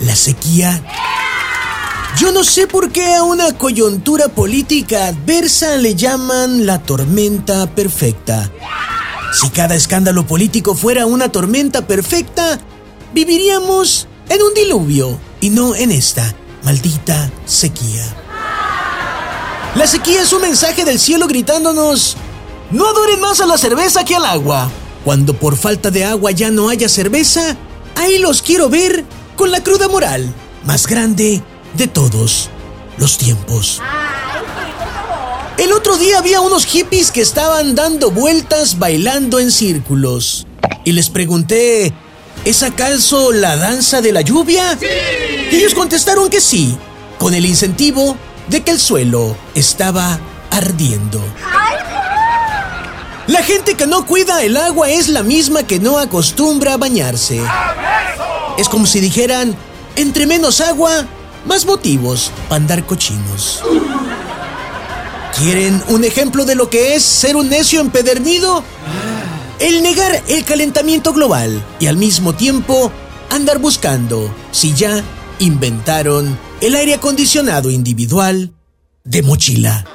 la sequía. Yo no sé por qué a una coyuntura política adversa le llaman la tormenta perfecta. Si cada escándalo político fuera una tormenta perfecta, viviríamos en un diluvio y no en esta maldita sequía. La sequía es un mensaje del cielo gritándonos, no adoren más a la cerveza que al agua. Cuando por falta de agua ya no haya cerveza, ahí los quiero ver con la cruda moral más grande de todos los tiempos. El otro día había unos hippies que estaban dando vueltas bailando en círculos. Y les pregunté, ¿es acaso la danza de la lluvia? Y ellos contestaron que sí, con el incentivo de que el suelo estaba ardiendo. La gente que no cuida el agua es la misma que no acostumbra a bañarse. Es como si dijeran, entre menos agua, más motivos para andar cochinos. ¿Quieren un ejemplo de lo que es ser un necio empedernido? El negar el calentamiento global y al mismo tiempo andar buscando si ya inventaron el aire acondicionado individual de mochila.